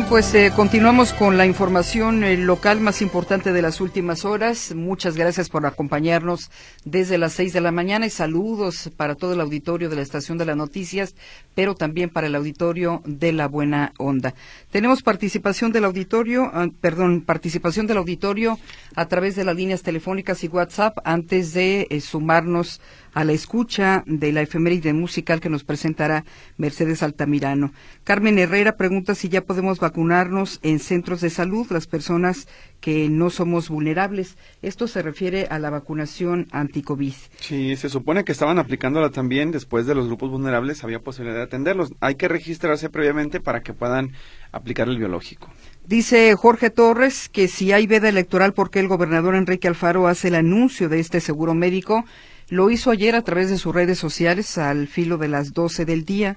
Bien, pues eh, continuamos con la información eh, local más importante de las últimas horas. Muchas gracias por acompañarnos desde las seis de la mañana y saludos para todo el auditorio de la Estación de las Noticias, pero también para el auditorio de la Buena Onda. Tenemos participación del auditorio, ah, perdón, participación del auditorio a través de las líneas telefónicas y WhatsApp antes de eh, sumarnos a la escucha de la efeméride musical que nos presentará Mercedes Altamirano. Carmen Herrera pregunta si ya podemos vacunarnos en centros de salud las personas que no somos vulnerables. Esto se refiere a la vacunación anti-COVID. Sí, se supone que estaban aplicándola también después de los grupos vulnerables, había posibilidad de atenderlos. Hay que registrarse previamente para que puedan aplicar el biológico. Dice Jorge Torres que si hay veda electoral, ¿por qué el gobernador Enrique Alfaro hace el anuncio de este seguro médico? Lo hizo ayer a través de sus redes sociales al filo de las 12 del día.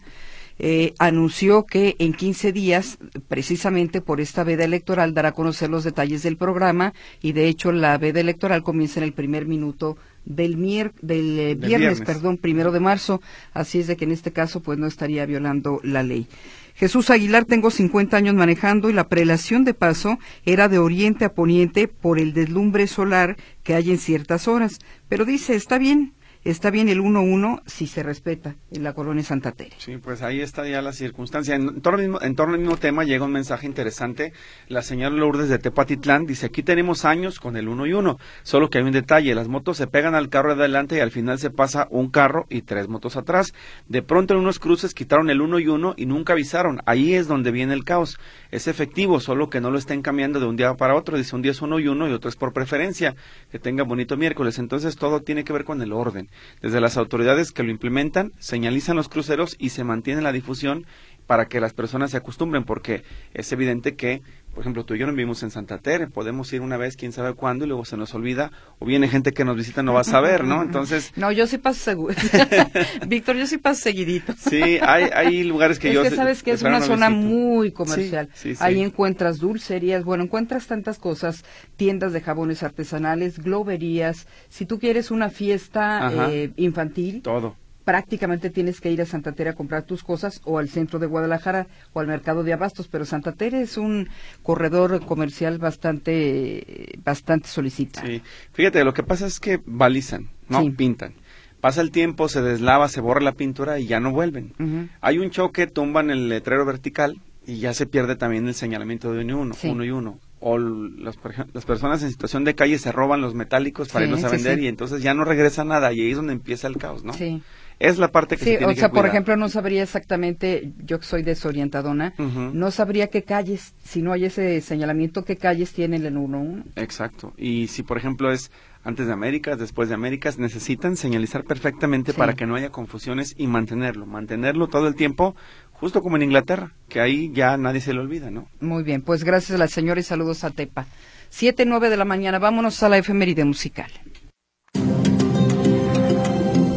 Eh, anunció que en 15 días, precisamente por esta veda electoral, dará a conocer los detalles del programa y de hecho la veda electoral comienza en el primer minuto del, del, eh, viernes, perdón, primero de marzo. Así es de que en este caso pues no estaría violando la ley. Jesús Aguilar, tengo 50 años manejando y la prelación de paso era de oriente a poniente por el deslumbre solar que hay en ciertas horas. Pero dice, está bien, está bien el 1-1 si se respeta en la colonia Santa Tere. Sí, pues ahí está ya la circunstancia. En torno, al mismo, en torno al mismo tema llega un mensaje interesante. La señora Lourdes de Tepatitlán dice, aquí tenemos años con el 1 y 1, solo que hay un detalle, las motos se pegan al carro de adelante y al final se pasa un carro y tres motos atrás. De pronto en unos cruces quitaron el 1 y 1 y nunca avisaron. Ahí es donde viene el caos. Es efectivo, solo que no lo estén cambiando de un día para otro. Dice un día es 1 y 1 y otro es por preferencia. Que tenga bonito miércoles. Entonces todo tiene que ver con el orden. Desde las autoridades que lo implementan, señalizan los cruceros y se mantiene la difusión para que las personas se acostumbren, porque es evidente que, por ejemplo, tú y yo no vivimos en Santa Tere, podemos ir una vez, quién sabe cuándo, y luego se nos olvida, o viene gente que nos visita, no va a saber, ¿no? Entonces... No, yo sí paso seguro. Víctor, yo sí paso seguidito. Sí, hay, hay lugares que yo... Es que sabes que es una zona muy comercial. Ahí encuentras dulcerías, bueno, encuentras tantas cosas, tiendas de jabones artesanales, globerías, si tú quieres una fiesta eh, infantil. Todo prácticamente tienes que ir a Santa Tere a comprar tus cosas o al centro de Guadalajara o al mercado de abastos, pero Santa Tere es un corredor comercial bastante bastante solicitado. Sí, fíjate, lo que pasa es que balizan, no pintan. Pasa el tiempo, se deslava, se borra la pintura y ya no vuelven. Hay un choque, tumban el letrero vertical y ya se pierde también el señalamiento de uno, uno, uno y uno o las, las, personas en situación de calle se roban los metálicos para irlos a vender y entonces ya no regresa nada y ahí es donde empieza el caos, ¿no? Sí es la parte que se tiene o sea, por ejemplo, no sabría exactamente, yo que soy desorientadona, no sabría qué calles, si no hay ese señalamiento, qué calles tienen el 1 Exacto. Y si, por ejemplo, es antes de Américas, después de Américas, necesitan señalizar perfectamente para que no haya confusiones y mantenerlo, mantenerlo todo el tiempo, justo como en Inglaterra, que ahí ya nadie se le olvida, ¿no? Muy bien, pues gracias a la señora y saludos a Tepa. Siete, nueve de la mañana, vámonos a la efeméride musical.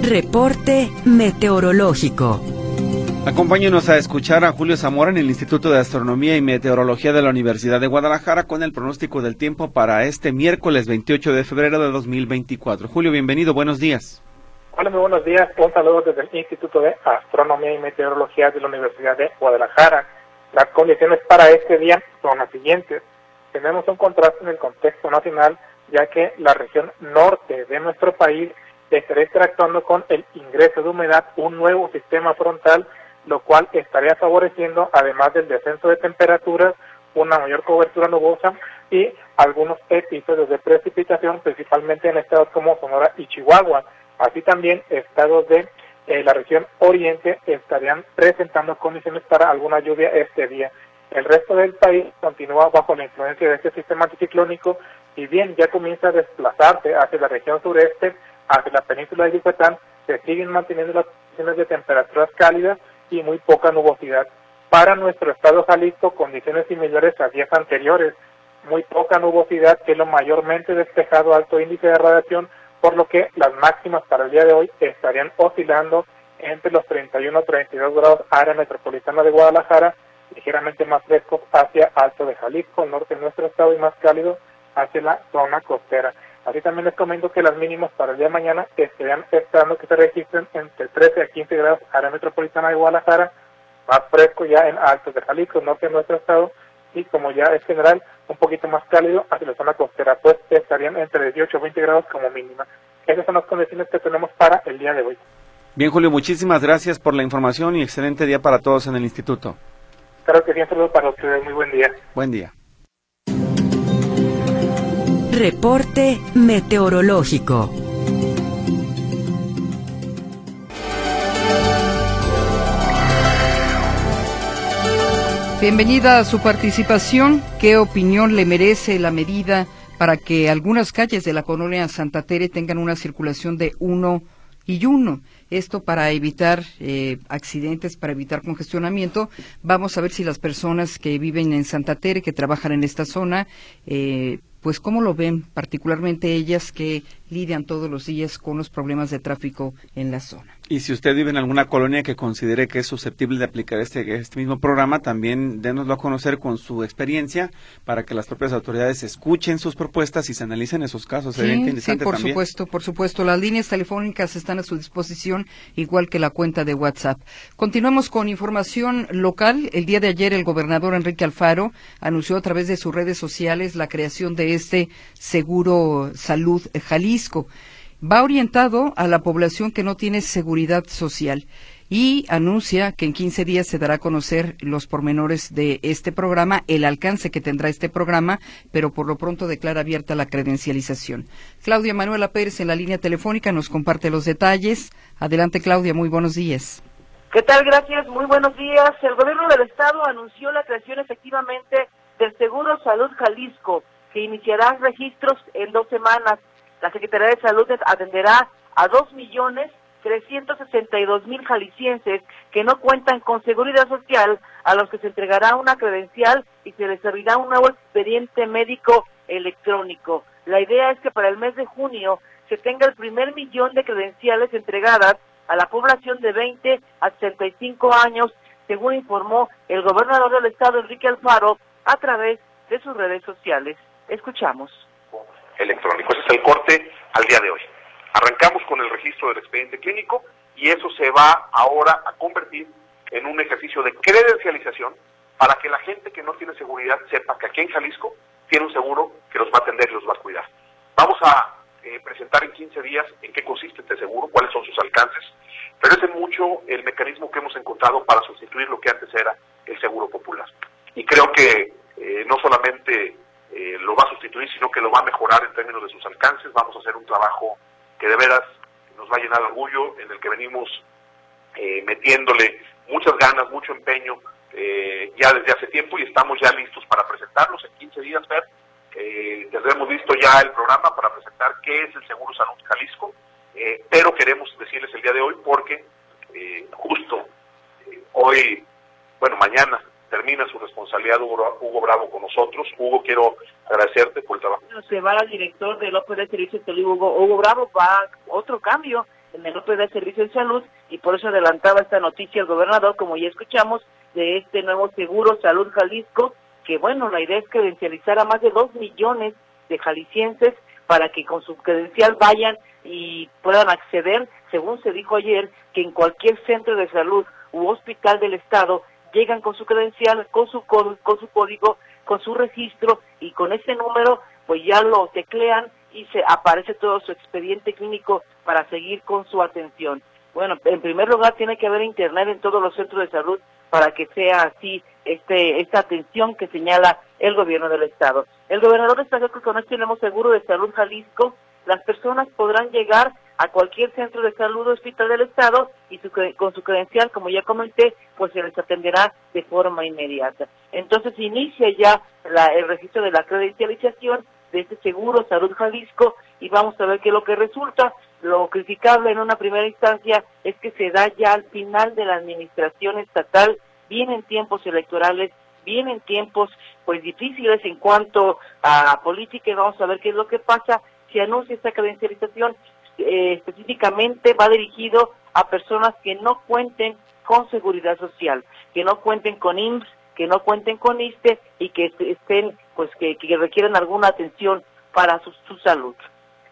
Reporte meteorológico. Acompáñenos a escuchar a Julio Zamora en el Instituto de Astronomía y Meteorología de la Universidad de Guadalajara con el pronóstico del tiempo para este miércoles 28 de febrero de 2024. Julio, bienvenido, buenos días. Hola, muy buenos días. Un saludo desde el Instituto de Astronomía y Meteorología de la Universidad de Guadalajara. Las condiciones para este día son las siguientes. Tenemos un contraste en el contexto nacional, ya que la región norte de nuestro país estará interactuando con el ingreso de humedad un nuevo sistema frontal, lo cual estaría favoreciendo, además del descenso de temperaturas, una mayor cobertura nubosa y algunos episodios de precipitación, principalmente en estados como Sonora y Chihuahua. Así también estados de eh, la región oriente estarían presentando condiciones para alguna lluvia este día. El resto del país continúa bajo la influencia de este sistema anticiclónico y bien ya comienza a desplazarse hacia la región sureste, hacia la península de Yucatán se siguen manteniendo las condiciones de temperaturas cálidas y muy poca nubosidad. Para nuestro estado Jalisco, condiciones similares a días anteriores, muy poca nubosidad, cielo mayormente despejado, alto índice de radiación, por lo que las máximas para el día de hoy estarían oscilando entre los 31 y 32 grados área metropolitana de Guadalajara, ligeramente más fresco hacia Alto de Jalisco, norte de nuestro estado y más cálido hacia la zona costera. Así también les comento que las mínimas para el día de mañana estarían esperando que se registren entre 13 a 15 grados área metropolitana de Guadalajara, más fresco ya en Altos de Jalisco, norte de nuestro estado, y como ya es general, un poquito más cálido hacia la zona costera, pues estarían entre 18 y 20 grados como mínima. Esas son las condiciones que tenemos para el día de hoy. Bien, Julio, muchísimas gracias por la información y excelente día para todos en el instituto. Claro que sí, un saludo para ustedes. Muy buen día. Buen día. Reporte meteorológico. Bienvenida a su participación. ¿Qué opinión le merece la medida para que algunas calles de la colonia Santa Tere tengan una circulación de uno y uno? Esto para evitar eh, accidentes, para evitar congestionamiento. Vamos a ver si las personas que viven en Santa Tere, que trabajan en esta zona, eh, pues cómo lo ven, particularmente ellas que lidian todos los días con los problemas de tráfico en la zona. Y si usted vive en alguna colonia que considere que es susceptible de aplicar este, este mismo programa, también dénoslo a conocer con su experiencia para que las propias autoridades escuchen sus propuestas y se analicen esos casos. Sí, sí por supuesto, por supuesto. Las líneas telefónicas están a su disposición, igual que la cuenta de WhatsApp. Continuamos con información local. El día de ayer el gobernador Enrique Alfaro anunció a través de sus redes sociales la creación de este seguro salud Jalisco va orientado a la población que no tiene seguridad social y anuncia que en 15 días se dará a conocer los pormenores de este programa, el alcance que tendrá este programa, pero por lo pronto declara abierta la credencialización. Claudia Manuela Pérez en la línea telefónica nos comparte los detalles. Adelante, Claudia, muy buenos días. ¿Qué tal? Gracias, muy buenos días. El gobierno del Estado anunció la creación efectivamente del Seguro Salud Jalisco, que iniciará registros en dos semanas. La Secretaría de Salud atenderá a dos millones dos mil jaliscienses que no cuentan con seguridad social, a los que se entregará una credencial y se les servirá un nuevo expediente médico electrónico. La idea es que para el mes de junio se tenga el primer millón de credenciales entregadas a la población de 20 a 65 años, según informó el gobernador del estado, Enrique Alfaro, a través de sus redes sociales. Escuchamos electrónico. Ese es el corte al día de hoy. Arrancamos con el registro del expediente clínico y eso se va ahora a convertir en un ejercicio de credencialización para que la gente que no tiene seguridad sepa que aquí en Jalisco tiene un seguro que los va a atender y los va a cuidar. Vamos a eh, presentar en 15 días en qué consiste este seguro, cuáles son sus alcances, pero es mucho el mecanismo que hemos encontrado para sustituir lo que antes era el seguro popular. Y creo que eh, no solamente eh, lo va a sustituir, sino que lo va a mejorar en términos de sus alcances. Vamos a hacer un trabajo que de veras nos va a llenar de orgullo, en el que venimos eh, metiéndole muchas ganas, mucho empeño eh, ya desde hace tiempo y estamos ya listos para presentarlos en 15 días, ver. Eh, tendremos listo ya el programa para presentar qué es el Seguro Salud Jalisco, pero queremos decirles el día de hoy porque justo hoy, bueno, mañana termina su responsabilidad Hugo, Bravo con nosotros. Hugo, quiero agradecerte por el trabajo. Se va al director del OPD de Servicios de Salud, Hugo, Hugo Bravo, va a otro cambio en el OPD de Servicios de Salud y por eso adelantaba esta noticia el gobernador, como ya escuchamos, de este nuevo seguro Salud Jalisco, que bueno, la idea es credencializar a más de dos millones de jaliscienses para que con su credencial vayan y puedan acceder, según se dijo ayer, que en cualquier centro de salud u hospital del Estado llegan con su credencial, con su, con, su código, con su registro y con ese número pues ya lo teclean y se aparece todo su expediente clínico para seguir con su atención. Bueno, en primer lugar tiene que haber internet en todos los centros de salud para que sea así este esta atención que señala el gobierno del estado. El gobernador destacó que con esto tenemos seguro de salud Jalisco, las personas podrán llegar a cualquier centro de salud o hospital del Estado y con su credencial, como ya comenté, pues se les atenderá de forma inmediata. Entonces inicia ya el registro de la credencialización de este seguro Salud Jalisco y vamos a ver qué es lo que resulta. Lo criticable en una primera instancia es que se da ya al final de la administración estatal, vienen tiempos electorales, vienen tiempos pues difíciles en cuanto a política y vamos a ver qué es lo que pasa. Si anuncia esta credencialización, eh, específicamente va dirigido a personas que no cuenten con seguridad social, que no cuenten con IMSS, que no cuenten con ISTE y que estén, pues que, que requieran alguna atención para su, su salud.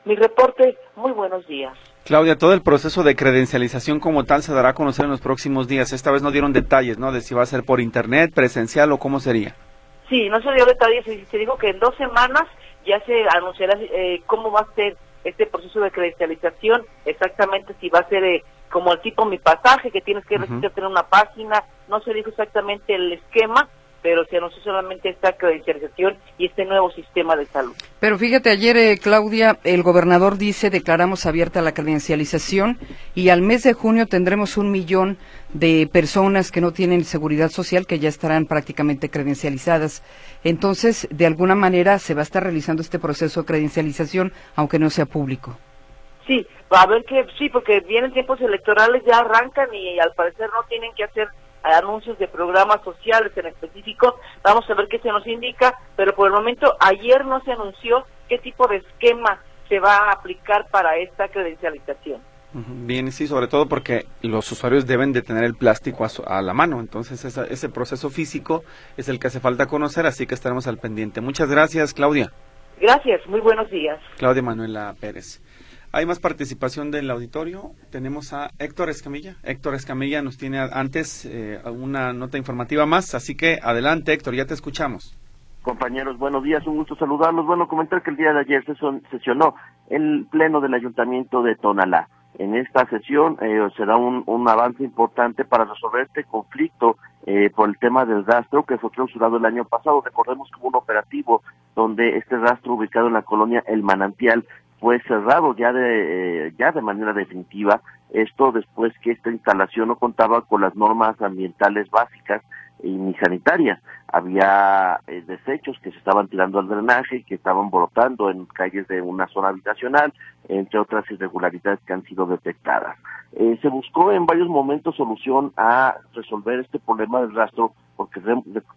Mi reporte, muy buenos días. Claudia, todo el proceso de credencialización como tal se dará a conocer en los próximos días. Esta vez no dieron detalles, ¿no? De si va a ser por internet, presencial o cómo sería. Sí, no se dio detalle, se, se dijo que en dos semanas ya se anunciará eh, cómo va a ser este proceso de credencialización, exactamente si va a ser eh, como el tipo mi pasaje, que tienes que registrarte en una página, no se dijo exactamente el esquema, pero se anunció solamente esta credencialización y este nuevo sistema de salud. Pero fíjate, ayer, eh, Claudia, el gobernador dice, declaramos abierta la credencialización y al mes de junio tendremos un millón de personas que no tienen seguridad social que ya estarán prácticamente credencializadas. Entonces, de alguna manera, se va a estar realizando este proceso de credencialización, aunque no sea público. Sí, va a ver que sí, porque vienen tiempos electorales, ya arrancan y al parecer no tienen que hacer anuncios de programas sociales en específico. Vamos a ver qué se nos indica, pero por el momento ayer no se anunció qué tipo de esquema se va a aplicar para esta credencialización. Bien, sí, sobre todo porque los usuarios deben de tener el plástico a, la mano, entonces ese proceso físico es el que hace falta conocer, así que estaremos al pendiente. Muchas gracias, Claudia. Gracias, muy buenos días. Claudia Manuela Pérez. Hay más participación del auditorio. Tenemos a Héctor Escamilla. Héctor Escamilla nos tiene antes eh, una nota informativa más, así que adelante Héctor, ya te escuchamos. Compañeros, buenos días, un gusto saludarlos. Bueno, comentar que el día de ayer se sesionó el pleno del Ayuntamiento de Tonalá. En esta sesión eh, será un, un, avance importante para resolver este conflicto eh, por el tema del rastro que fue clausurado el año pasado. Recordemos que hubo un operativo donde este rastro ubicado en la colonia El Manantial fue cerrado ya de, eh, ya de manera definitiva, esto después que esta instalación no contaba con las normas ambientales básicas y ni sanitarias. Había eh, desechos que se estaban tirando al drenaje, que estaban brotando en calles de una zona habitacional, entre otras irregularidades que han sido detectadas. Eh, se buscó en varios momentos solución a resolver este problema del rastro, porque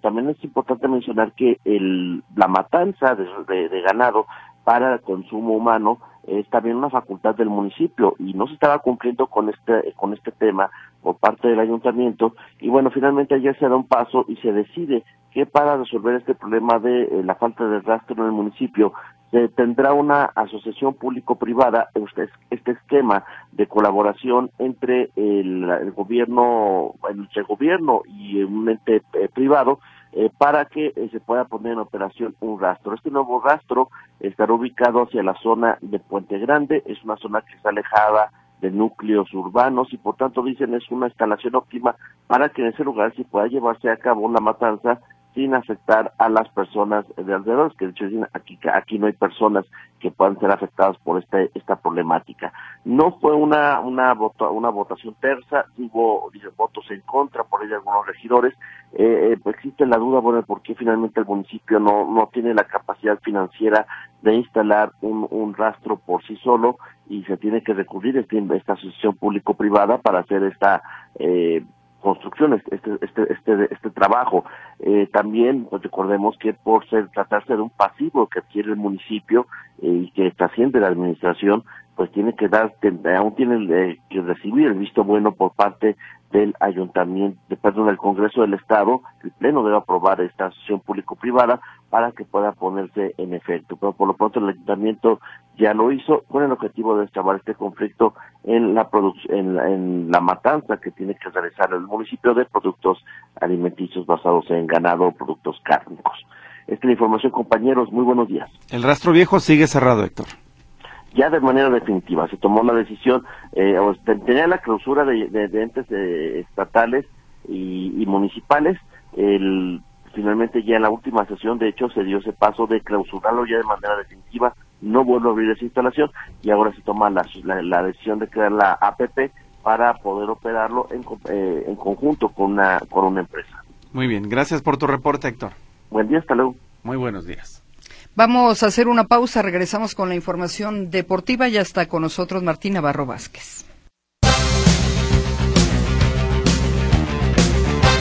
también es importante mencionar que el, la matanza de ganado para el consumo humano es también una facultad del municipio y no se estaba cumpliendo con este con este tema por parte del ayuntamiento y bueno finalmente ayer se da un paso y se decide que para resolver este problema de eh, la falta de rastro en el municipio se tendrá una asociación público-privada, este, este esquema de colaboración entre el, gobierno, entre el gobierno y un ente eh, privado, eh, para que eh, se pueda poner en operación un rastro. Este nuevo rastro estará ubicado hacia la zona de Puente Grande, es una zona que está alejada de núcleos urbanos y por tanto dicen es una instalación óptima para que en ese lugar se pueda llevarse a cabo una matanza sin afectar a las personas de alrededor, que de hecho aquí, aquí no hay personas que puedan ser afectadas por este, esta problemática. No fue una, una, una votación tersa, hubo votos en contra por ahí de algunos regidores, eh, eh, existe la duda, bueno, por qué finalmente el municipio no, no tiene la capacidad financiera de instalar un, un rastro por sí solo y se tiene que recurrir a este, esta asociación público-privada para hacer esta eh, construcción, este, este, este, este trabajo. Eh, también pues, recordemos que por ser tratarse de un pasivo que adquiere el municipio eh, y que trasciende la administración, pues tiene que dar, aún tiene eh, que recibir el visto bueno por parte del ayuntamiento, perdón, del Congreso del Estado, el Pleno debe aprobar esta asociación público-privada para que pueda ponerse en efecto. Pero por lo pronto el ayuntamiento ya lo hizo con el objetivo de destrabar este conflicto en la en, en la matanza que tiene que realizar el municipio de productos alimenticios basados en ganado o productos cárnicos. Esta es la información, compañeros. Muy buenos días. El rastro viejo sigue cerrado, Héctor ya de manera definitiva. Se tomó la decisión, eh, tenía la clausura de, de, entes eh, estatales y, municipales. El, finalmente ya en la última sesión, de hecho, se dio ese paso de clausurarlo ya de manera definitiva. No vuelvo a abrir esa instalación y ahora se toma la, la, decisión de crear la APP para poder operarlo en, eh, en conjunto con una, con una empresa. Muy bien, gracias por tu reporte, Héctor. Buen día, hasta luego. Muy buenos días. Vamos a hacer una pausa, regresamos con la información deportiva. Ya está con nosotros Martín Navarro Vázquez.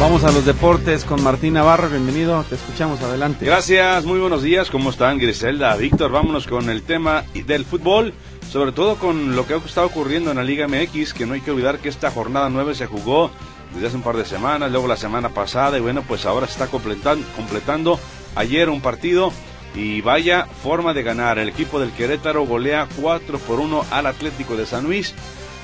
Vamos a los deportes con Martín Navarro, bienvenido, te escuchamos adelante. Gracias, muy buenos días, ¿cómo están Griselda, Víctor? Vámonos con el tema del fútbol, sobre todo con lo que ha estado ocurriendo en la Liga MX, que no hay que olvidar que esta jornada 9 se jugó desde hace un par de semanas, luego la semana pasada, y bueno, pues ahora se está completando, completando ayer un partido y vaya forma de ganar. El equipo del Querétaro golea 4 por 1 al Atlético de San Luis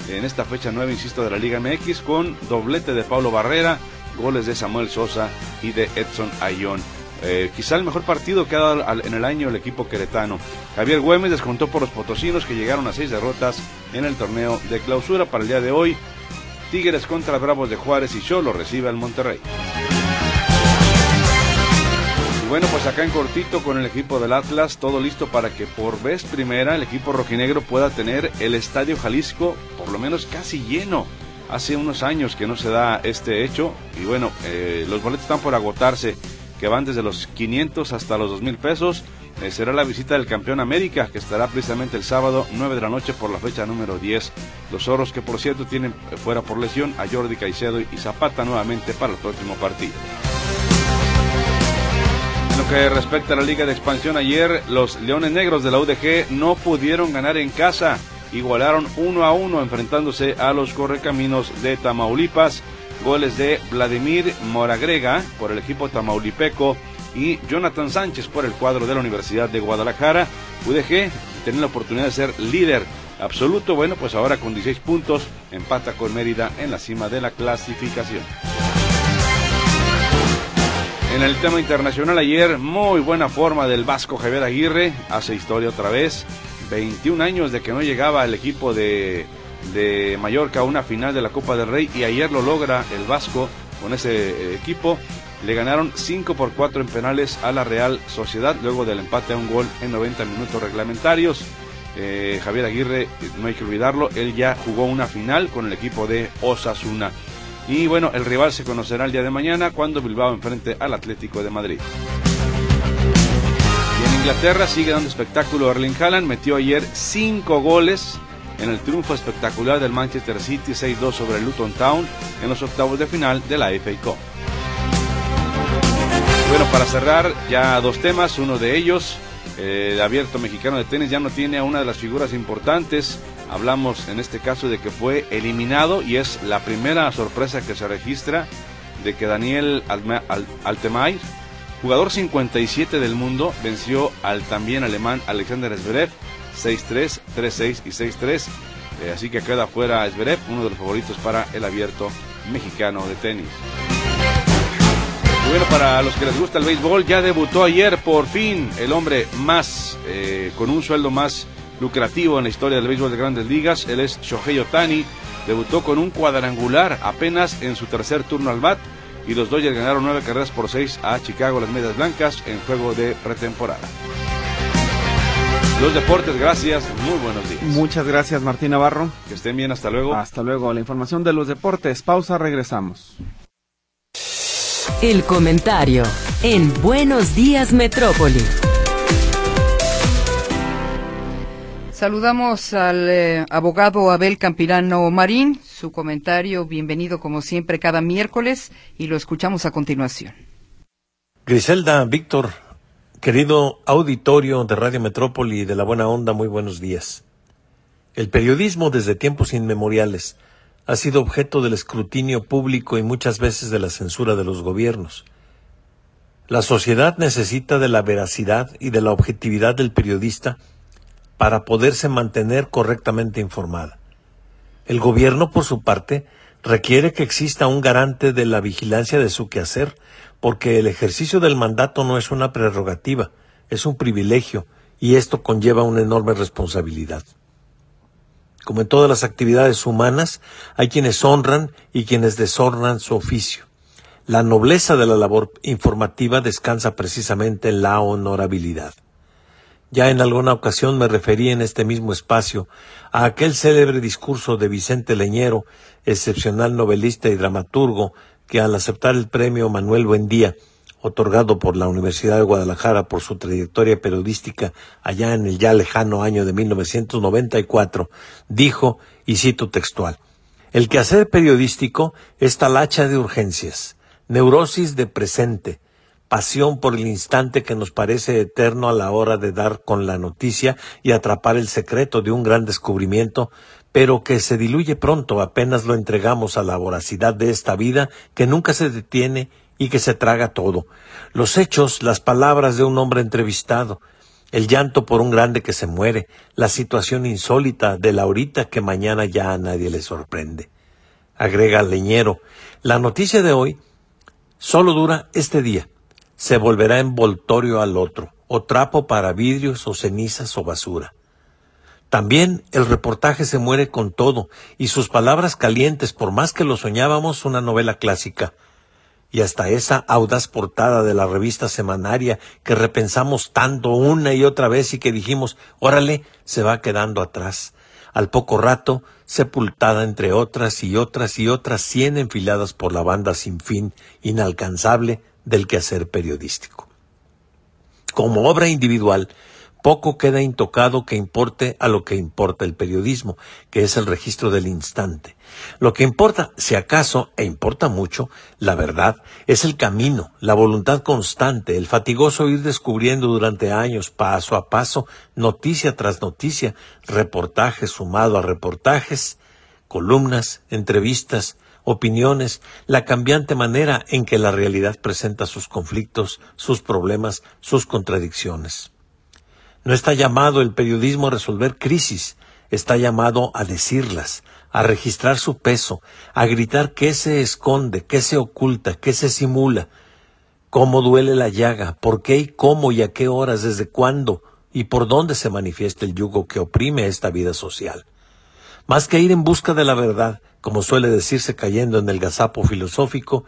en esta fecha 9, insisto, de la Liga MX con doblete de Pablo Barrera, goles de Samuel Sosa y de Edson Ayón. eh, quizá el mejor partido que ha dado en el año el equipo queretano. Javier Güemes descontó por los potosinos que llegaron a seis derrotas en el torneo de clausura para el día de hoy. Tigres contra Bravos de Juárez y Cholo recibe al Monterrey. Bueno, pues acá en cortito con el equipo del Atlas, todo listo para que por vez primera el equipo rojinegro pueda tener el Estadio Jalisco por lo menos casi lleno. Hace unos años que no se da este hecho y bueno, eh, los boletos están por agotarse que van desde los 500 hasta los 2 mil pesos. Eh, será la visita del campeón América, que estará precisamente el sábado 9 de la noche por la fecha número 10. Los oros que por cierto tienen eh, fuera por lesión a Jordi Caicedo y Zapata nuevamente para el próximo partido. En lo que respecta a la Liga de Expansión ayer, los Leones Negros de la UDG no pudieron ganar en casa. Igualaron uno a uno enfrentándose a los Correcaminos de Tamaulipas Goles de Vladimir Moragrega por el equipo tamaulipeco y Jonathan Sánchez por el cuadro de la Universidad de Guadalajara. UDG tiene la oportunidad de ser líder absoluto. Bueno, pues ahora con 16 puntos empata con Mérida en la cima de la clasificación. En el tema internacional ayer, muy buena forma del Vasco Javier Aguirre, hace historia otra vez. 21 años de que no llegaba el equipo de de Mallorca a una final de la Copa del Rey y ayer lo logra el Vasco con ese eh, equipo. Le ganaron 5 por 4 en penales a la Real Sociedad luego del empate a un gol en 90 minutos reglamentarios. Eh, Javier Aguirre, no hay que olvidarlo, él ya jugó una final con el equipo de Osasuna. Y bueno, el rival se conocerá el día de mañana cuando Bilbao enfrente al Atlético de Madrid. Y en Inglaterra sigue dando espectáculo Erling Haaland, metió ayer 5 goles en el triunfo espectacular del Manchester City 6-2 sobre el Luton Town en los octavos de final de la FA Cup. Bueno, para cerrar ya dos temas, uno de ellos, eh, el abierto mexicano de tenis ya no tiene a una de las figuras importantes. Hablamos en este caso de que fue eliminado y es la primera sorpresa que se registra de que Daniel Altemay, jugador 57 del mundo, venció al también alemán Alexander Zverev 6-3, 3-6 y 6-3. Eh, así que queda fuera Esberet, uno de los favoritos para el abierto mexicano de tenis. bueno, para los que les gusta el béisbol, ya debutó ayer por fin el hombre más, eh, con un sueldo más lucrativo en la historia del béisbol de grandes ligas. Él es Shohei Otani. Debutó con un cuadrangular apenas en su tercer turno al bat. Y los Dodgers ganaron nueve carreras por seis a Chicago, las medias blancas, en juego de pretemporada. Los deportes, gracias. Muy buenos días. Muchas gracias, Martín Navarro. Que estén bien, hasta luego. Hasta luego. La información de los deportes. Pausa, regresamos. El comentario en Buenos Días, Metrópoli. Saludamos al eh, abogado Abel Campirano Marín. Su comentario, bienvenido como siempre cada miércoles y lo escuchamos a continuación. Griselda, Víctor, Querido auditorio de Radio Metrópoli y de la Buena Onda, muy buenos días. El periodismo desde tiempos inmemoriales ha sido objeto del escrutinio público y muchas veces de la censura de los gobiernos. La sociedad necesita de la veracidad y de la objetividad del periodista para poderse mantener correctamente informada. El gobierno, por su parte, requiere que exista un garante de la vigilancia de su quehacer porque el ejercicio del mandato no es una prerrogativa, es un privilegio, y esto conlleva una enorme responsabilidad. Como en todas las actividades humanas, hay quienes honran y quienes deshonran su oficio. La nobleza de la labor informativa descansa precisamente en la honorabilidad. Ya en alguna ocasión me referí en este mismo espacio a aquel célebre discurso de Vicente Leñero, excepcional novelista y dramaturgo, que al aceptar el premio Manuel Buendía, otorgado por la Universidad de Guadalajara por su trayectoria periodística allá en el ya lejano año de 1994, dijo, y cito textual, El quehacer periodístico es talacha de urgencias, neurosis de presente, pasión por el instante que nos parece eterno a la hora de dar con la noticia y atrapar el secreto de un gran descubrimiento, pero que se diluye pronto apenas lo entregamos a la voracidad de esta vida que nunca se detiene y que se traga todo. Los hechos, las palabras de un hombre entrevistado, el llanto por un grande que se muere, la situación insólita de la horita que mañana ya a nadie le sorprende. Agrega Leñero, la noticia de hoy solo dura este día, se volverá envoltorio al otro, o trapo para vidrios o cenizas o basura. También el reportaje se muere con todo, y sus palabras calientes, por más que lo soñábamos, una novela clásica. Y hasta esa audaz portada de la revista semanaria que repensamos tanto una y otra vez y que dijimos, órale, se va quedando atrás. Al poco rato, sepultada entre otras y otras y otras cien enfiladas por la banda sin fin, inalcanzable del quehacer periodístico. Como obra individual, poco queda intocado que importe a lo que importa el periodismo, que es el registro del instante. Lo que importa, si acaso, e importa mucho, la verdad, es el camino, la voluntad constante, el fatigoso ir descubriendo durante años, paso a paso, noticia tras noticia, reportajes sumado a reportajes, columnas, entrevistas, opiniones, la cambiante manera en que la realidad presenta sus conflictos, sus problemas, sus contradicciones. No está llamado el periodismo a resolver crisis, está llamado a decirlas, a registrar su peso, a gritar qué se esconde, qué se oculta, qué se simula, cómo duele la llaga, por qué y cómo y a qué horas, desde cuándo y por dónde se manifiesta el yugo que oprime esta vida social. Más que ir en busca de la verdad, como suele decirse cayendo en el gazapo filosófico,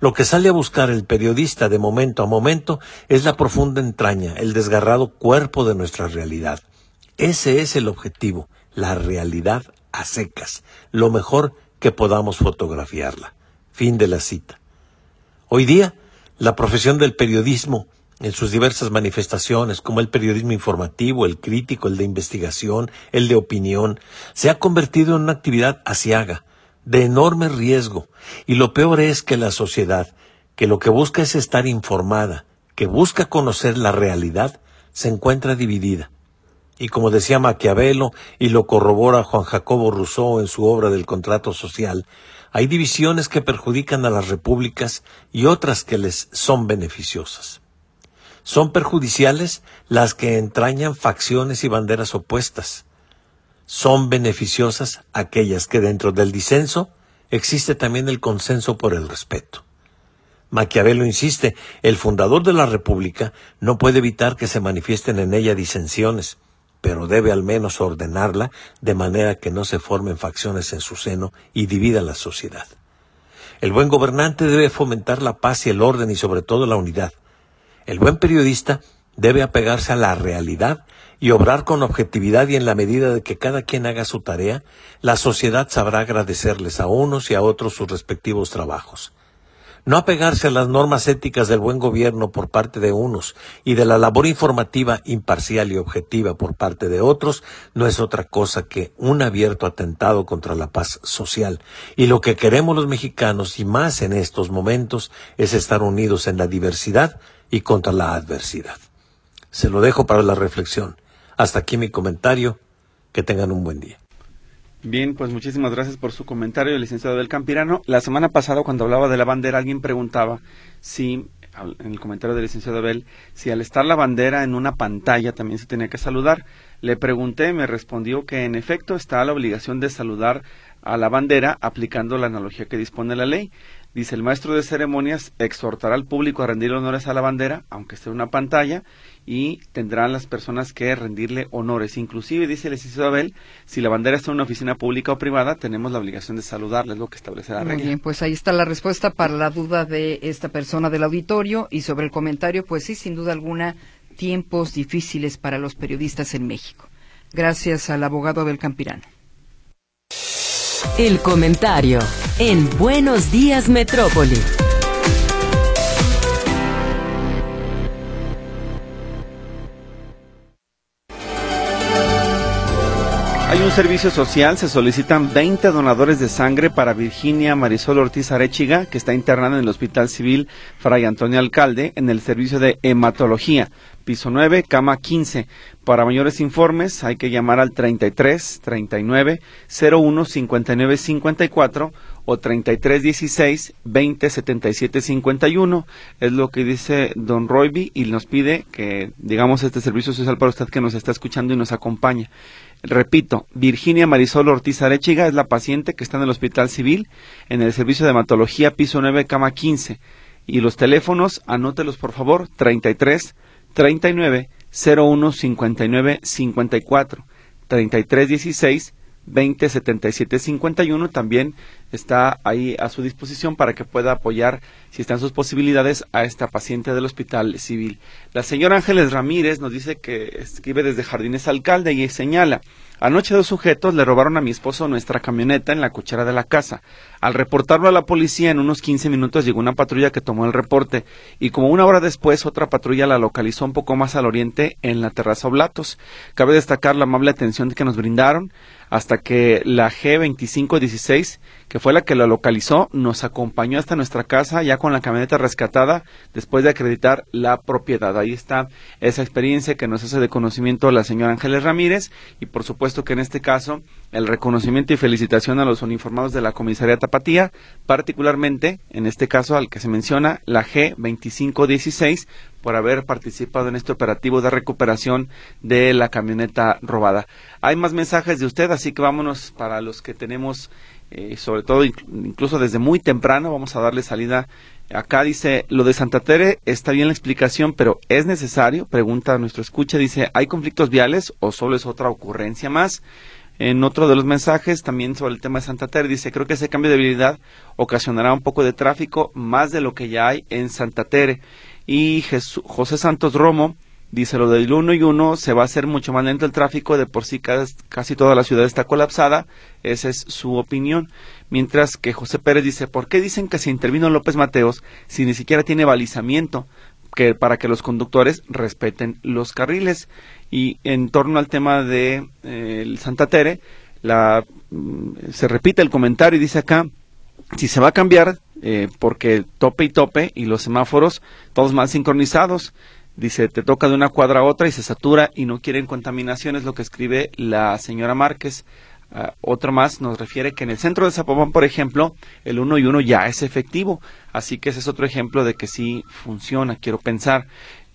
lo que sale a buscar el periodista de momento a momento es la profunda entraña, el desgarrado cuerpo de nuestra realidad. Ese es el objetivo, la realidad a secas, lo mejor que podamos fotografiarla. Fin de la cita. Hoy día, la profesión del periodismo en sus diversas manifestaciones, como el periodismo informativo, el crítico, el de investigación, el de opinión, se ha convertido en una actividad asiaga, de enorme riesgo, y lo peor es que la sociedad, que lo que busca es estar informada, que busca conocer la realidad, se encuentra dividida. Y como decía Maquiavelo, y lo corrobora Juan Jacobo Rousseau en su obra del contrato social, hay divisiones que perjudican a las repúblicas y otras que les son beneficiosas. Son perjudiciales las que entrañan facciones y banderas opuestas, son beneficiosas aquellas que dentro del disenso existe también el consenso por el respeto. Maquiavelo insiste, el fundador de la República no puede evitar que se manifiesten en ella disensiones, pero debe al menos ordenarla de manera que no se formen facciones en su seno y divida la sociedad. El buen gobernante debe fomentar la paz y el orden y sobre todo la unidad. El buen periodista debe apegarse a la realidad y obrar con objetividad y en la medida de que cada quien haga su tarea, la sociedad sabrá agradecerles a unos y a otros sus respectivos trabajos. No apegarse a las normas éticas del buen gobierno por parte de unos y de la labor informativa imparcial y objetiva por parte de otros no es otra cosa que un abierto atentado contra la paz social. Y lo que queremos los mexicanos, y más en estos momentos, es estar unidos en la diversidad y contra la adversidad. Se lo dejo para la reflexión. Hasta aquí mi comentario. Que tengan un buen día. Bien, pues muchísimas gracias por su comentario, licenciado del Campirano. La semana pasada, cuando hablaba de la bandera, alguien preguntaba si, en el comentario del licenciado Abel, si al estar la bandera en una pantalla también se tenía que saludar. Le pregunté, me respondió que en efecto está la obligación de saludar a la bandera aplicando la analogía que dispone la ley. Dice, el maestro de ceremonias exhortará al público a rendir honores a la bandera, aunque esté en una pantalla, y tendrán las personas que rendirle honores. Inclusive, dice el licenciado Abel, si la bandera está en una oficina pública o privada, tenemos la obligación de saludarle, es lo que establece la regla. Muy bien, pues ahí está la respuesta para la duda de esta persona del auditorio y sobre el comentario, pues sí, sin duda alguna, tiempos difíciles para los periodistas en México. Gracias al abogado Abel Campirano. El comentario en Buenos Días Metrópoli. Hay un servicio social, se solicitan 20 donadores de sangre para Virginia Marisol Ortiz Arechiga, que está internada en el Hospital Civil Fray Antonio Alcalde, en el servicio de hematología, piso 9, cama 15. Para mayores informes hay que llamar al 33 39 01 59 54 o 33 16 20 77 51. Es lo que dice don Royby y nos pide que digamos este servicio social para usted que nos está escuchando y nos acompaña. Repito, Virginia Marisol Ortiz Arechiga es la paciente que está en el Hospital Civil, en el servicio de hematología piso 9, cama 15. Y los teléfonos, anótelos por favor, 33 39 01 59 54, 33 16 20 77 51 también está ahí a su disposición para que pueda apoyar, si están sus posibilidades, a esta paciente del Hospital Civil. La señora Ángeles Ramírez nos dice que escribe desde Jardines Alcalde y señala, anoche dos sujetos le robaron a mi esposo nuestra camioneta en la cochera de la casa. Al reportarlo a la policía, en unos 15 minutos llegó una patrulla que tomó el reporte y como una hora después otra patrulla la localizó un poco más al oriente en la terraza Oblatos. Cabe destacar la amable atención que nos brindaron hasta que la G2516, que fue la que lo localizó, nos acompañó hasta nuestra casa ya con la camioneta rescatada después de acreditar la propiedad. Ahí está esa experiencia que nos hace de conocimiento la señora Ángeles Ramírez y por supuesto que en este caso el reconocimiento y felicitación a los uniformados de la comisaría particularmente en este caso al que se menciona la G2516 por haber participado en este operativo de recuperación de la camioneta robada. Hay más mensajes de usted, así que vámonos para los que tenemos, eh, sobre todo incluso desde muy temprano, vamos a darle salida. Acá dice, lo de Santa Tere está bien la explicación, pero ¿es necesario? Pregunta a nuestro escucha, dice, ¿hay conflictos viales o solo es otra ocurrencia más? En otro de los mensajes, también sobre el tema de Santa Tere, dice, creo que ese cambio de habilidad ocasionará un poco de tráfico, más de lo que ya hay en Santa Tere. Y José Santos Romo dice lo del uno y uno se va a hacer mucho más lento el tráfico, de por sí casi toda la ciudad está colapsada, esa es su opinión. Mientras que José Pérez dice, ¿por qué dicen que se intervino López Mateos si ni siquiera tiene balizamiento? que para que los conductores respeten los carriles y en torno al tema de eh, el Santa Tere la, mm, se repite el comentario y dice acá si se va a cambiar eh, porque tope y tope y los semáforos todos mal sincronizados. Dice, te toca de una cuadra a otra y se satura y no quieren contaminación, es lo que escribe la señora Márquez. Uh, otro más nos refiere que en el centro de Zapopan, por ejemplo, el uno y uno ya es efectivo. Así que ese es otro ejemplo de que sí funciona, quiero pensar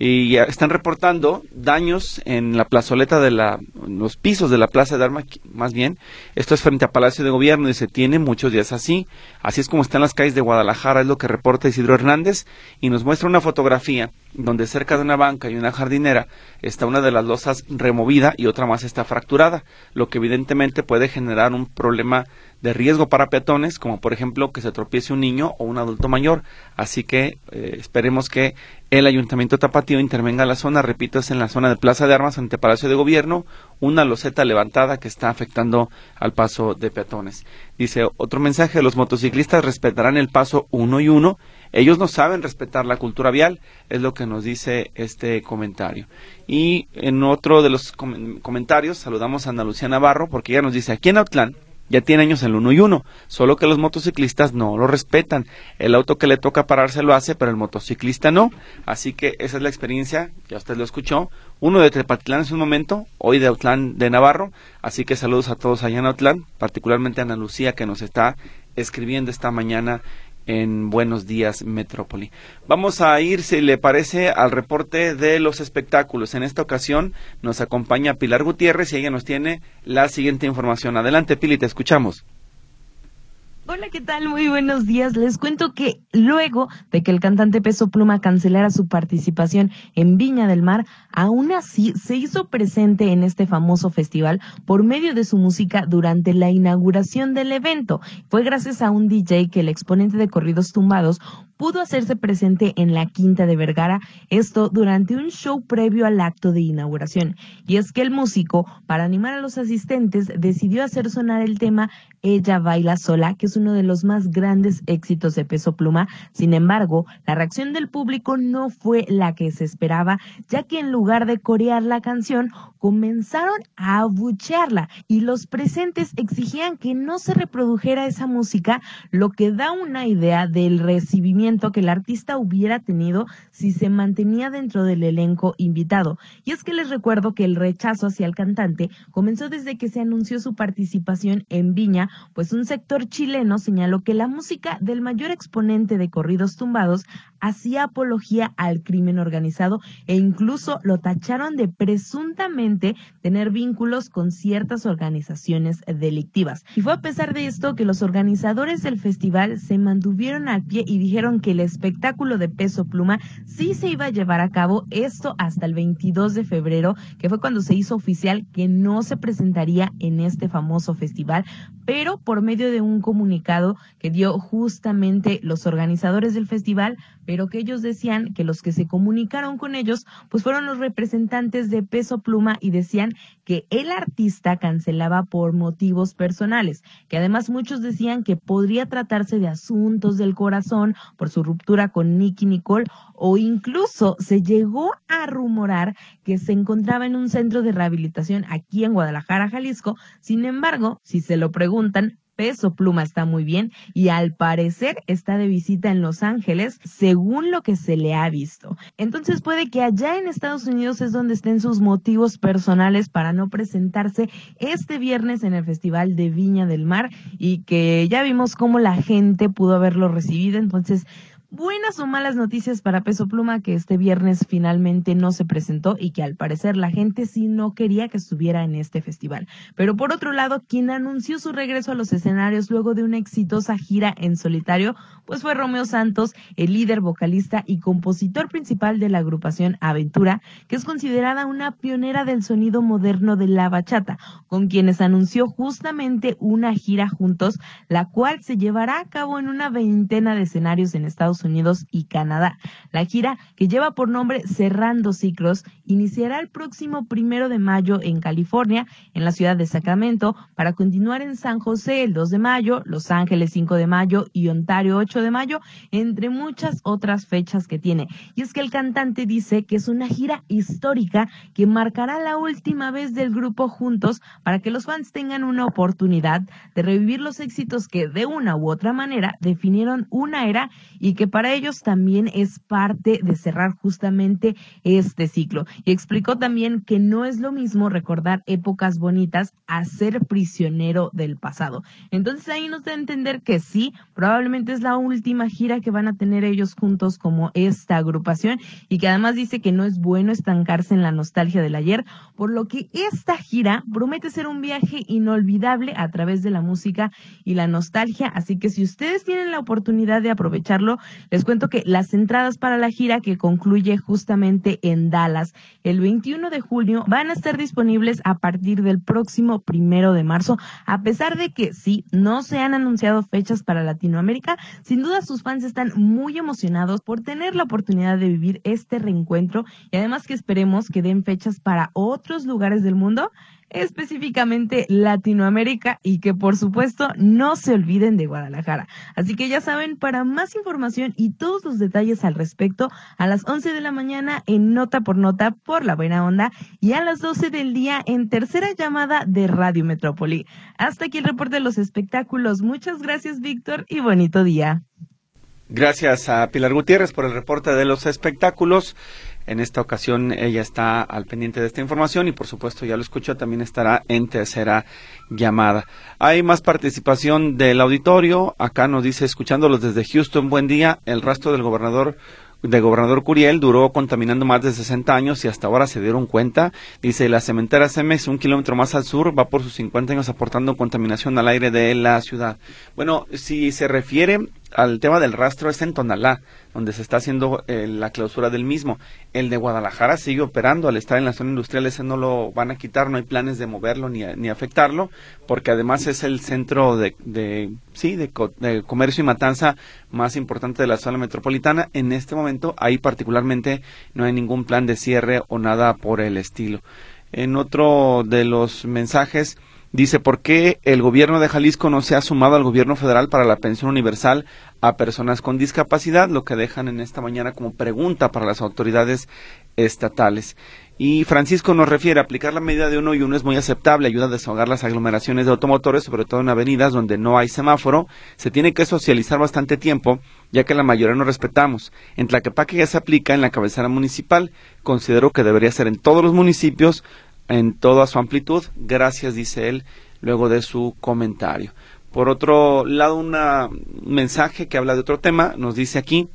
y están reportando daños en la plazoleta de la, los pisos de la Plaza de Armas, más bien. Esto es frente a Palacio de Gobierno y se tiene muchos días así. Así es como están las calles de Guadalajara, es lo que reporta Isidro Hernández y nos muestra una fotografía donde cerca de una banca y una jardinera está una de las losas removida y otra más está fracturada, lo que evidentemente puede generar un problema de riesgo para peatones, como por ejemplo que se tropiece un niño o un adulto mayor. Así que eh, esperemos que el Ayuntamiento Tapatío intervenga en la zona, repito, es en la zona de Plaza de Armas ante Palacio de Gobierno, una loseta levantada que está afectando al paso de peatones. Dice otro mensaje, los motociclistas respetarán el paso uno y uno. Ellos no saben respetar la cultura vial, es lo que nos dice este comentario. Y en otro de los comentarios saludamos a Ana Lucía Navarro porque ella nos dice, aquí en Autlán, ya tiene años el uno y uno, solo que los motociclistas no lo respetan. El auto que le toca pararse lo hace, pero el motociclista no. Así que esa es la experiencia, ya usted lo escuchó. Uno de Tepatitlán en un momento, hoy de Autlán de Navarro. Así que saludos a todos allá en Autlán, particularmente a Ana Lucía que nos está escribiendo esta mañana en Buenos Días Metrópoli. Vamos a ir, si le parece, al reporte de los espectáculos. En esta ocasión nos acompaña Pilar Gutiérrez y ella nos tiene la siguiente información. Adelante, Pili, te escuchamos. Hola, ¿qué tal? Muy buenos días. Les cuento que luego de que el cantante Peso Pluma cancelara su participación en Viña del Mar, aún así se hizo presente en este famoso festival por medio de su música durante la inauguración del evento. Fue gracias a un DJ que el exponente de corridos tumbados pudo hacerse presente en la Quinta de Vergara, esto durante un show previo al acto de inauguración. Y es que el músico, para animar a los asistentes, decidió hacer sonar el tema Ella baila sola, que es uno de los más grandes éxitos de Peso Pluma. Sin embargo, la reacción del público no fue la que se esperaba, ya que en lugar de corear la canción, comenzaron a abuchearla y los presentes exigían que no se reprodujera esa música, lo que da una idea del recibimiento que el artista hubiera tenido si se mantenía dentro del elenco invitado. Y es que les recuerdo que el rechazo hacia el cantante comenzó desde que se anunció su participación en Viña, pues un sector chileno señaló que la música del mayor exponente de corridos tumbados hacía apología al crimen organizado e incluso lo tacharon de presuntamente tener vínculos con ciertas organizaciones delictivas. Y fue a pesar de esto que los organizadores del festival se mantuvieron al pie y dijeron que el espectáculo de peso pluma sí se iba a llevar a cabo esto hasta el 22 de febrero, que fue cuando se hizo oficial que no se presentaría en este famoso festival, pero por medio de un comunicado que dio justamente los organizadores del festival, pero que ellos decían que los que se comunicaron con ellos pues fueron los representantes de Peso Pluma y decían que el artista cancelaba por motivos personales, que además muchos decían que podría tratarse de asuntos del corazón por su ruptura con Nicky Nicole o incluso se llegó a rumorar que se encontraba en un centro de rehabilitación aquí en Guadalajara, Jalisco. Sin embargo, si se lo preguntan, Peso Pluma está muy bien y al parecer está de visita en Los Ángeles, según lo que se le ha visto. Entonces puede que allá en Estados Unidos es donde estén sus motivos personales para no presentarse este viernes en el Festival de Viña del Mar y que ya vimos cómo la gente pudo haberlo recibido. Entonces, buenas o malas noticias para Peso Pluma que este viernes finalmente no se presentó y que al parecer la gente sí no quería que estuviera en este festival. Pero por otro lado, quien anunció su regreso a los escenarios luego de una exitosa gira en solitario, pues fue Romeo Santos, el líder vocalista y compositor principal de la agrupación Aventura, que es considerada una pionera del sonido moderno de la bachata, con quienes anunció justamente una gira juntos, la cual se llevará a cabo en una veintena de escenarios en Estados Unidos y Canadá. La gira, que lleva por nombre Cerrando Ciclos, iniciará el próximo primero de mayo en California, en la ciudad de Sacramento, para continuar en San José el 2 de mayo, Los Ángeles 5 de mayo y Ontario 8 de mayo, entre muchas otras fechas que tiene. Y es que el cantante dice que es una gira histórica que marcará la última vez del grupo juntos para que los fans tengan una oportunidad de revivir los éxitos que de una u otra manera definieron una era y que para ellos también es parte de cerrar justamente este ciclo. Y explicó también que no es lo mismo recordar épocas bonitas a ser prisionero del pasado. Entonces ahí nos da a entender que sí, probablemente es la última gira que van a tener ellos juntos como esta agrupación y que además dice que no es bueno estancarse en la nostalgia del ayer, por lo que esta gira promete ser un viaje inolvidable a través de la música y la nostalgia, así que si ustedes tienen la oportunidad de aprovecharlo, les cuento que las entradas para la gira que concluye justamente en Dallas el 21 de junio van a estar disponibles a partir del próximo primero de marzo, a pesar de que sí, no se han anunciado fechas para Latinoamérica, sin duda sus fans están muy emocionados por tener la oportunidad de vivir este reencuentro y además que esperemos que den fechas para otros lugares del mundo específicamente Latinoamérica y que por supuesto no se olviden de Guadalajara. Así que ya saben, para más información y todos los detalles al respecto, a las 11 de la mañana en Nota por Nota por la Buena Onda y a las 12 del día en tercera llamada de Radio Metrópoli. Hasta aquí el reporte de los espectáculos. Muchas gracias Víctor y bonito día. Gracias a Pilar Gutiérrez por el reporte de los espectáculos. En esta ocasión ella está al pendiente de esta información y por supuesto ya lo escuchó, también estará en tercera llamada. Hay más participación del auditorio. Acá nos dice, escuchándolos desde Houston, buen día. El rastro del gobernador de gobernador Curiel duró contaminando más de 60 años y hasta ahora se dieron cuenta. Dice, la cementera Cemex, un kilómetro más al sur, va por sus 50 años aportando contaminación al aire de la ciudad. Bueno, si se refiere al tema del rastro es en Tonalá, donde se está haciendo eh, la clausura del mismo. El de Guadalajara sigue operando al estar en la zona industrial, ese no lo van a quitar, no hay planes de moverlo ni, ni afectarlo, porque además es el centro de, de sí, de, de, comercio y matanza más importante de la zona metropolitana. En este momento, ahí particularmente no hay ningún plan de cierre o nada por el estilo. En otro de los mensajes, Dice, ¿por qué el gobierno de Jalisco no se ha sumado al gobierno federal para la pensión universal a personas con discapacidad? Lo que dejan en esta mañana como pregunta para las autoridades estatales. Y Francisco nos refiere, aplicar la medida de uno y uno es muy aceptable, ayuda a desahogar las aglomeraciones de automotores, sobre todo en avenidas donde no hay semáforo. Se tiene que socializar bastante tiempo, ya que la mayoría no respetamos. En Tlaquepaque ya se aplica en la cabecera municipal. Considero que debería ser en todos los municipios, en toda su amplitud. Gracias, dice él, luego de su comentario. Por otro lado, un mensaje que habla de otro tema, nos dice aquí,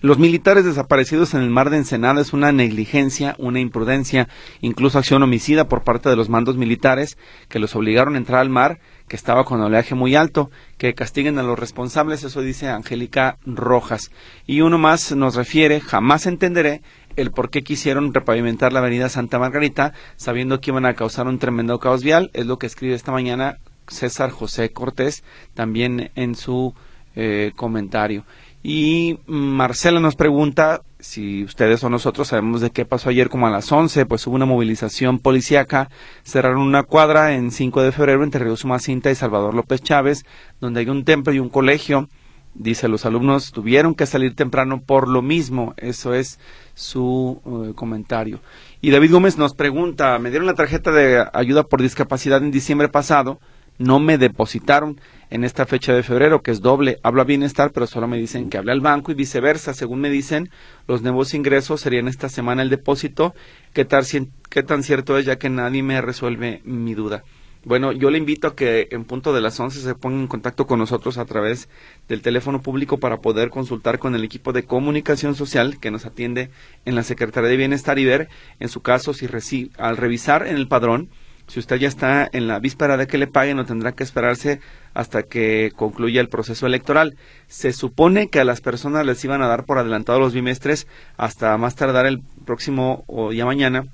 los militares desaparecidos en el mar de Ensenada es una negligencia, una imprudencia, incluso acción homicida por parte de los mandos militares que los obligaron a entrar al mar, que estaba con oleaje muy alto, que castiguen a los responsables, eso dice Angélica Rojas. Y uno más nos refiere, jamás entenderé el por qué quisieron repavimentar la avenida Santa Margarita, sabiendo que iban a causar un tremendo caos vial, es lo que escribe esta mañana César José Cortés, también en su eh, comentario. Y Marcela nos pregunta si ustedes o nosotros sabemos de qué pasó ayer como a las 11, pues hubo una movilización policíaca, cerraron una cuadra en 5 de febrero entre Río Sumacinta y Salvador López Chávez, donde hay un templo y un colegio. Dice, los alumnos tuvieron que salir temprano por lo mismo. Eso es su eh, comentario. Y David Gómez nos pregunta, me dieron la tarjeta de ayuda por discapacidad en diciembre pasado, no me depositaron en esta fecha de febrero, que es doble. Hablo a bienestar, pero solo me dicen que hable al banco y viceversa. Según me dicen, los nuevos ingresos serían esta semana el depósito. ¿Qué, qué tan cierto es ya que nadie me resuelve mi duda? Bueno, yo le invito a que en punto de las 11 se ponga en contacto con nosotros a través del teléfono público para poder consultar con el equipo de comunicación social que nos atiende en la Secretaría de Bienestar y ver, en su caso, si al revisar en el padrón, si usted ya está en la víspera de que le paguen, no tendrá que esperarse hasta que concluya el proceso electoral. Se supone que a las personas les iban a dar por adelantado los bimestres hasta más tardar el próximo o ya mañana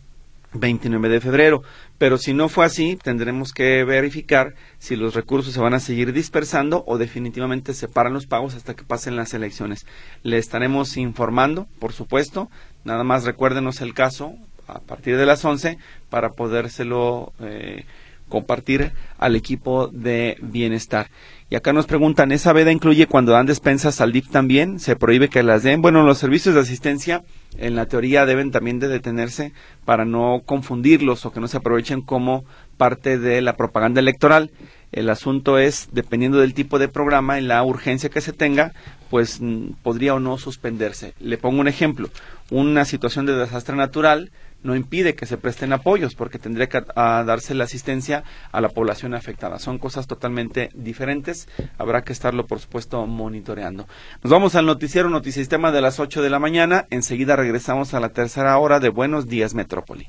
29 de febrero. Pero si no fue así, tendremos que verificar si los recursos se van a seguir dispersando o definitivamente se paran los pagos hasta que pasen las elecciones. Le estaremos informando, por supuesto. Nada más recuérdenos el caso a partir de las 11 para podérselo eh, compartir al equipo de bienestar. Y acá nos preguntan, ¿esa veda incluye cuando dan despensas al DIF también? ¿Se prohíbe que las den? Bueno, los servicios de asistencia en la teoría deben también de detenerse para no confundirlos o que no se aprovechen como parte de la propaganda electoral. El asunto es, dependiendo del tipo de programa y la urgencia que se tenga, pues mm, podría o no suspenderse. Le pongo un ejemplo. Una situación de desastre natural no impide que se presten apoyos porque tendría que darse la asistencia a la población afectada. Son cosas totalmente diferentes. Habrá que estarlo, por supuesto, monitoreando. Nos vamos al noticiero Notisistema de las 8 de la mañana. Enseguida regresamos a la tercera hora de Buenos Días Metrópoli.